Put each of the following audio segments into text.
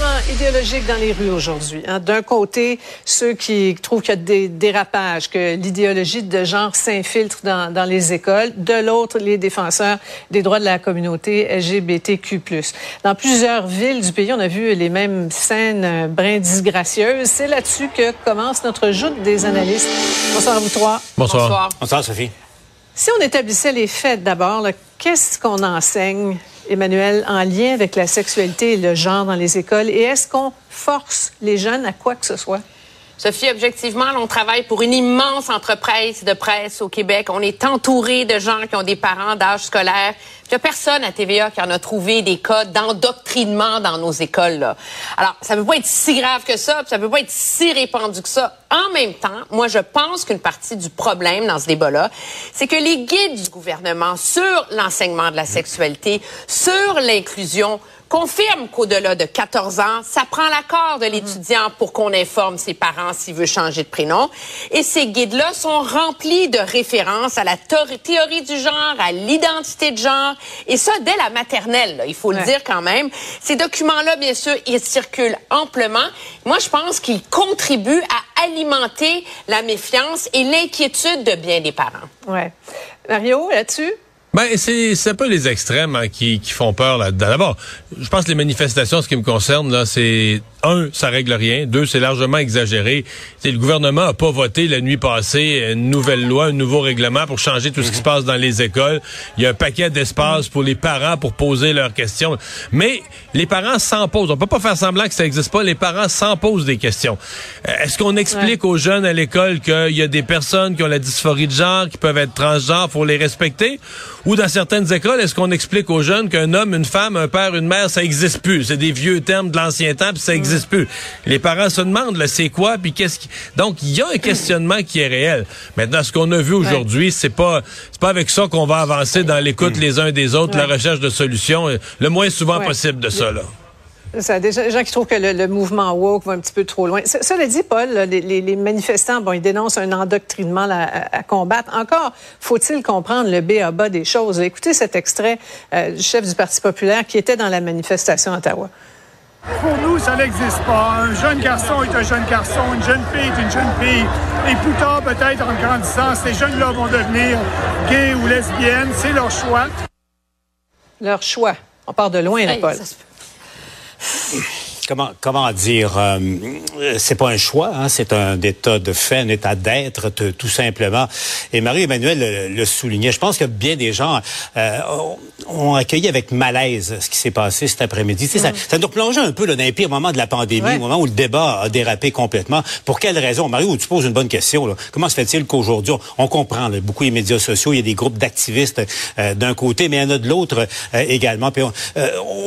Affrontement idéologique dans les rues aujourd'hui. hein. D'un côté, ceux qui trouvent qu'il y a des dérapages, que l'idéologie de genre s'infiltre dans, dans les écoles. De l'autre, les défenseurs des droits de la communauté LGBTQ+. Dans plusieurs villes du pays, on a vu les mêmes scènes euh, brin disgracieuses. C'est là-dessus que commence notre joute des analystes. Bonsoir à vous trois. Bonsoir. Bonsoir, Sophie. Si on établissait les faits d'abord, qu'est-ce qu'on enseigne, Emmanuel, en lien avec la sexualité et le genre dans les écoles? Et est-ce qu'on force les jeunes à quoi que ce soit? Sophie, objectivement, on travaille pour une immense entreprise de presse au Québec. On est entouré de gens qui ont des parents d'âge scolaire. Il n'y a personne à TVA qui en a trouvé des cas d'endoctrinement dans nos écoles. Là. Alors, ça ne peut pas être si grave que ça, puis ça ne peut pas être si répandu que ça. En même temps, moi, je pense qu'une partie du problème dans ce débat-là, c'est que les guides du gouvernement sur l'enseignement de la sexualité, sur l'inclusion, confirme qu'au-delà de 14 ans, ça prend l'accord de l'étudiant pour qu'on informe ses parents s'il veut changer de prénom. Et ces guides-là sont remplis de références à la théorie du genre, à l'identité de genre, et ça dès la maternelle, là, il faut Ouais. le dire quand même. Ces documents-là, bien sûr, ils circulent amplement. Moi, je pense qu'ils contribuent à alimenter la méfiance et l'inquiétude de bien des parents. Ouais. Mario, là-dessus? Ben, c'est un peu les extrêmes hein, qui, qui font peur là-dedans. D'abord, je pense que les manifestations, ce qui me concerne, là, c'est un, ça règle rien. Deux, c'est largement exagéré. C'est le gouvernement a pas voté la nuit passée une nouvelle loi, un nouveau règlement pour changer tout ce qui se passe dans les écoles. Il y a un paquet d'espace pour les parents pour poser leurs questions. Mais les parents s'en posent. On peut pas faire semblant que ça existe pas. Les parents s'en posent des questions. Euh, Est-ce qu'on explique aux jeunes à l'école qu'il y a des personnes qui ont la dysphorie de genre, qui peuvent être transgenres, faut les respecter? Ou dans certaines écoles, est-ce qu'on explique aux jeunes qu'un homme, une femme, un père, une mère, ça existe plus? C'est des vieux termes de l'ancien temps, puis ça existe plus. Les parents se demandent, là, c'est quoi, puis qu'est-ce qui... Donc, il y a un questionnement qui est réel. Maintenant, ce qu'on a vu aujourd'hui, c'est pas c'est pas avec ça qu'on va avancer dans l'écoute les uns des autres, la recherche de solutions, euh, le moins souvent Ouais. possible de ça, là. Ça, des gens des gens qui trouvent que le, le mouvement woke va un petit peu trop loin. Ce- Cela dit, Paul, les, les- les manifestants, bon, ils dénoncent un endoctrinement à, à combattre. Encore, faut-il comprendre le B à bas des choses. Écoutez cet extrait euh, du chef du Parti populaire qui était dans la manifestation à Ottawa. Pour nous, ça n'existe pas. Un jeune garçon est un jeune garçon, une jeune fille est une jeune fille. Et plus tard, peut-être en grandissant, ces jeunes-là vont devenir gays ou lesbiennes. C'est leur choix. Leur choix. On part de loin, là, Hey, Paul. ça se peut. Comment, comment dire, euh, c'est pas un choix, hein, c'est un état de fait, un état d'être, tout simplement. Et Marie-Emmanuel le, le soulignait. Je pense que bien des gens euh, ont, accueilli avec malaise ce qui s'est passé cet après-midi. Tu sais, ça, ça nous replongeait un peu là, dans les pires moments de la pandémie, Ouais. au moment où le débat a dérapé complètement. Pour quelle raison? Marie, tu poses une bonne question. Là. Comment se fait-il qu'aujourd'hui, on, on comprend là, beaucoup les médias sociaux, il y a des groupes d'activistes euh, d'un côté, mais il y en a de l'autre également. Puis on,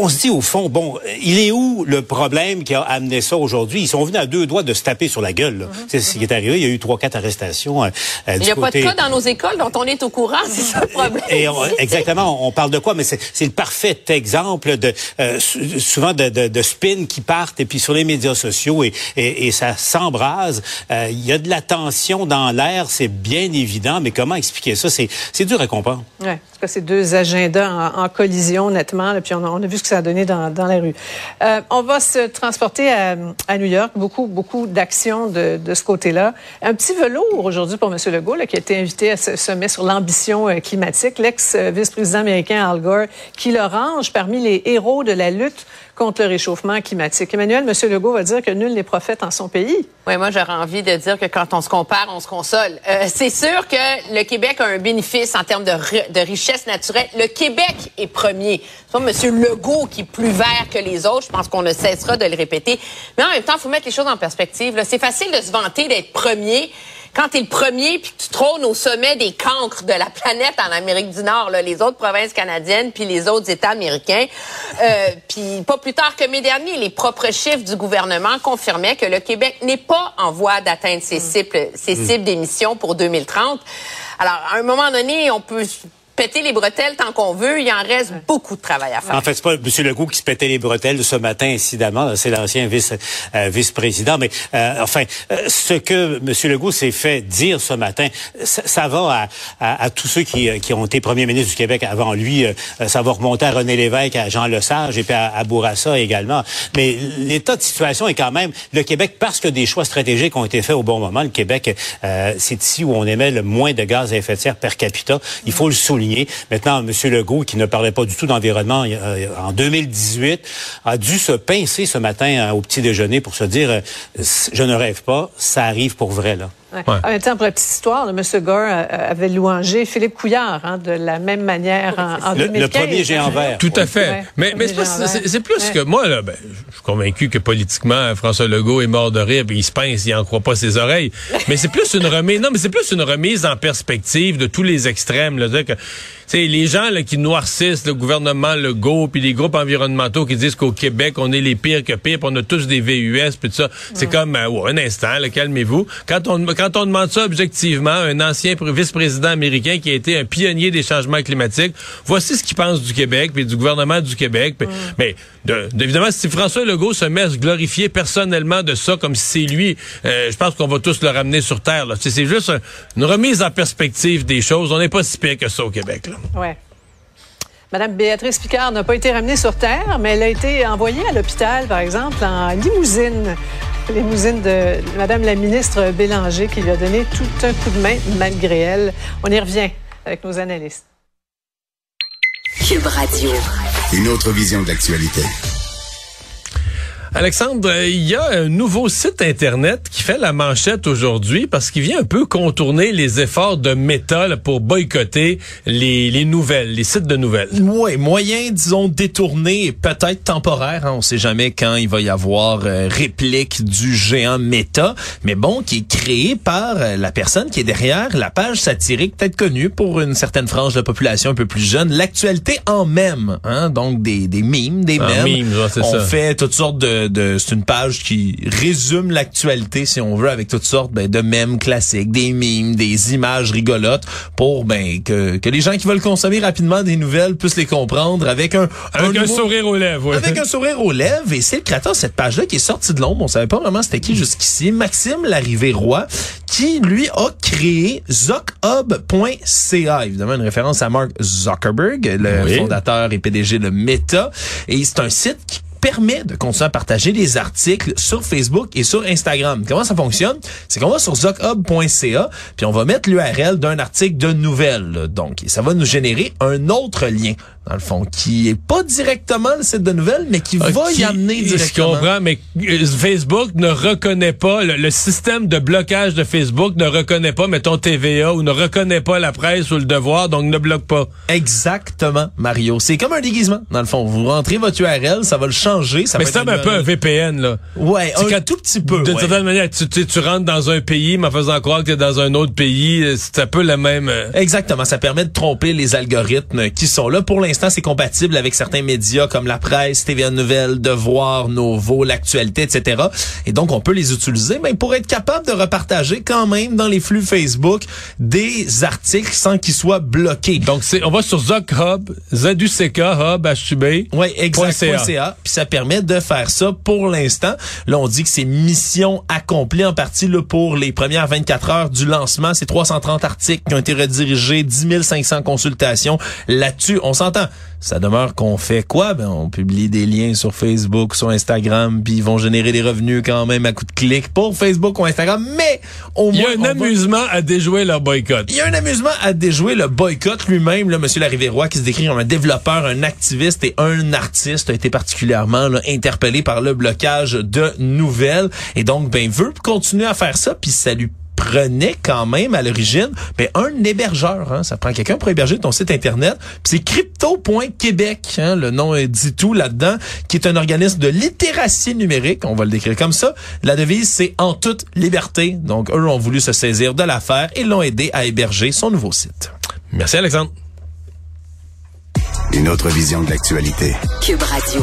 on se dit au fond, bon, il est où le problème? Qui a amené ça aujourd'hui? Ils sont venus à deux doigts de se taper sur la gueule. là. C'est ce qui est arrivé. Il y a eu trois, quatre arrestations euh, euh, Il n'y a pas de cas dans nos écoles dont on est au courant, c'est ça le problème. Et on- exactement, on parle de quoi? Mais c'est le parfait exemple de euh, sou- souvent de, de, de spin qui partent et puis sur les médias sociaux et, et, et ça s'embrase. Euh, Il y a de la tension dans l'air, c'est bien évident, mais comment expliquer ça? C'est c'est dur à comprendre. Ouais. C'est deux agendas en, collision, nettement. puis on a, vu ce que ça a donné dans, dans la rue. Euh, on va se transporter à, à New York. Beaucoup, beaucoup d'actions de, de ce côté-là. Un petit velours aujourd'hui pour M. Legault, là, qui a été invité à ce sommet sur l'ambition euh, climatique. L'ex-vice-président américain Al Gore, qui le range parmi les héros de la lutte contre le réchauffement climatique. Emmanuel, M. Legault va dire que nul n'est prophète en son pays. Oui, moi, j'aurais envie de dire que quand on se compare, on se console. Euh, c'est sûr que le Québec a un bénéfice en termes de, ri- de richesse naturelle. Le Québec est premier. C'est pas M. Legault qui est plus vert que les autres. Je pense qu'on ne cessera de le répéter. Mais en même temps, il faut mettre les choses en perspective. C'est facile de se vanter d'être premier quand tu es le premier puis que tu trônes au sommet des cancres de la planète en Amérique du Nord, là, les autres provinces canadiennes puis les autres États américains. Euh, puis pas plus tard que mai dernier, les propres chiffres du gouvernement confirmaient que le Québec n'est pas en voie d'atteindre ses cibles, ses cibles d'émissions pour 2030. Alors, à un moment donné, on peut péter les bretelles tant qu'on veut. Il en reste beaucoup de travail à faire. En fait, c'est pas M. Legault qui se pétait les bretelles ce matin, incidemment. C'est l'ancien vice, euh, vice-président. Mais euh, enfin, euh, ce que M. Legault s'est fait dire ce matin, ça, ça va à, à, tous ceux qui, qui, ont été premiers ministres du Québec avant lui. ça va remonter à René Lévesque, à Jean Lesage et puis à, à Bourassa également. Mais l'état de situation est quand même le Québec, parce que des choix stratégiques ont été faits au bon moment. Le Québec, c'est ici où on émet le moins de gaz à effet de serre per capita. Il faut le souligner. Maintenant, M. Legault, qui ne parlait pas du tout d'environnement euh, en 2018, a dû se pincer ce matin euh, au petit déjeuner pour se dire, euh, je ne rêve pas, ça arrive pour vrai, là. En même temps, pour la petite histoire, M. Gore avait louangé Philippe Couillard hein, de la même manière en, en le, 2015. Le premier géant vert. Tout à fait. mais, mais c'est plus que moi, là, ben, je suis convaincu que politiquement, François Legault est mort de rire, puis il se pince, il n'en croit pas ses oreilles. mais c'est plus une remise, non, mais c'est plus une remise en perspective de tous les extrêmes. Là, que, les gens là, qui noircissent le gouvernement Legault, puis les groupes environnementaux qui disent qu'au Québec, on est les pires que pires, puis on a tous des VUS, puis tout ça. C'est comme, euh, un instant, calmez-vous. Quand on, quand on demande ça objectivement, un ancien vice-président américain qui a été un pionnier des changements climatiques, voici ce qu'il pense du Québec, puis du gouvernement du Québec. Mais évidemment, si François Legault se met à se glorifier personnellement de ça, comme si c'est lui, euh, je pense qu'on va tous le ramener sur Terre. C'est juste une remise en perspective des choses. On n'est pas si pire que ça au Québec. Là. Ouais. Madame Béatrice Picard n'a pas été ramenée sur Terre, mais elle a été envoyée à l'hôpital, par exemple, en limousine. Limousine de Madame la ministre Bélanger qui lui a donné tout un coup de main malgré elle. On y revient avec nos analystes. Cube Radio. Une autre vision de l'actualité. Alexandre, il y a un nouveau site Internet qui fait la manchette aujourd'hui parce qu'il vient un peu contourner les efforts de Meta pour boycotter les, les, nouvelles, les sites de nouvelles. Oui, moyen, disons, détourné peut-être temporaire. Hein, on sait jamais quand il va y avoir euh, réplique du géant Meta, mais bon, qui est créé par euh, la personne qui est derrière la page satirique, peut-être connue pour une certaine frange de population un peu plus jeune, l'actualité en même. Hein, donc des, des mimes, des mèmes. on fait toutes sortes de c'est une page qui résume l'actualité, si on veut, avec toutes sortes ben, de mèmes classiques, des mimes, des images rigolotes, pour ben que, que les gens qui veulent consommer rapidement des nouvelles puissent les comprendre avec un, avec un, sourire aux lèvres. Avec un sourire aux lèvres. Et c'est le créateur de cette page-là qui est sorti de l'ombre. On savait pas vraiment c'était qui jusqu'ici. Maxime Larrivée-Roy, qui lui a créé ZocHub.ca, évidemment une référence à Mark Zuckerberg, le fondateur et PDG de Meta. Et c'est un site qui permet de continuer à partager des articles sur Facebook et sur Instagram. Comment ça fonctionne? C'est qu'on va sur zochub.ca, puis on va mettre l'URL d'un article de nouvelles. Donc, ça va nous générer un autre lien dans le fond, qui est pas directement le site de nouvelles, mais qui ah, va y amener directement. Je comprends, mais euh, Facebook ne reconnaît pas, le, système de blocage de Facebook ne reconnaît pas, mettons TVA, ou ne reconnaît pas la presse ou le devoir, donc ne bloque pas. Exactement, Mario. C'est comme un déguisement, dans le fond. Vous rentrez votre URL, ça va le changer. Ça mais c'est un peu un VPN, là. Ouais, un tout petit peu. De certaine manière, tu, tu, rentres dans un pays, mais en faisant croire que tu es dans un autre pays, euh, c'est un peu la même... Euh, Exactement, ça permet de tromper les algorithmes qui sont là pour l'instant l'instant, c'est compatible avec certains médias comme la presse, TVA Nouvelles, Devoir, Novo, l'actualité, etc. Et donc, on peut les utiliser, mais pour être capable de repartager quand même dans les flux Facebook des articles sans qu'ils soient bloqués. Donc, c'est, on va sur Zuck Hub, ZUCK Hub, HUB. Oui, exact.ca. Puis ça permet de faire ça pour l'instant. Là, on dit que c'est mission accomplie en partie là, pour les premières 24 heures du lancement. C'est 330 articles qui ont été redirigés, 10 500 consultations. Là-dessus, on s'entend ça demeure qu'on fait quoi? Ben, on publie des liens sur Facebook, sur Instagram, puis ils vont générer des revenus quand même à coup de clic pour Facebook ou Instagram, mais au moins... Il y a un amusement à déjouer leur boycott. Il y a un amusement à déjouer le boycott lui-même, là, Monsieur Larivière-Roy, qui se décrit comme un développeur, un activiste et un artiste, a été particulièrement interpellé par le blocage de nouvelles, et donc, ben, veut continuer à faire ça, puis ça lui prenait quand même à l'origine mais un hébergeur. Hein, ça prend quelqu'un pour héberger ton site Internet. C'est crypto.québec, hein, le nom dit tout là-dedans, qui est un organisme de littératie numérique, on va le décrire comme ça. La devise, c'est en toute liberté. Donc, eux ont voulu se saisir de l'affaire et l'ont aidé à héberger son nouveau site. Merci Alexandre. Une autre vision de l'actualité. Cube Radio.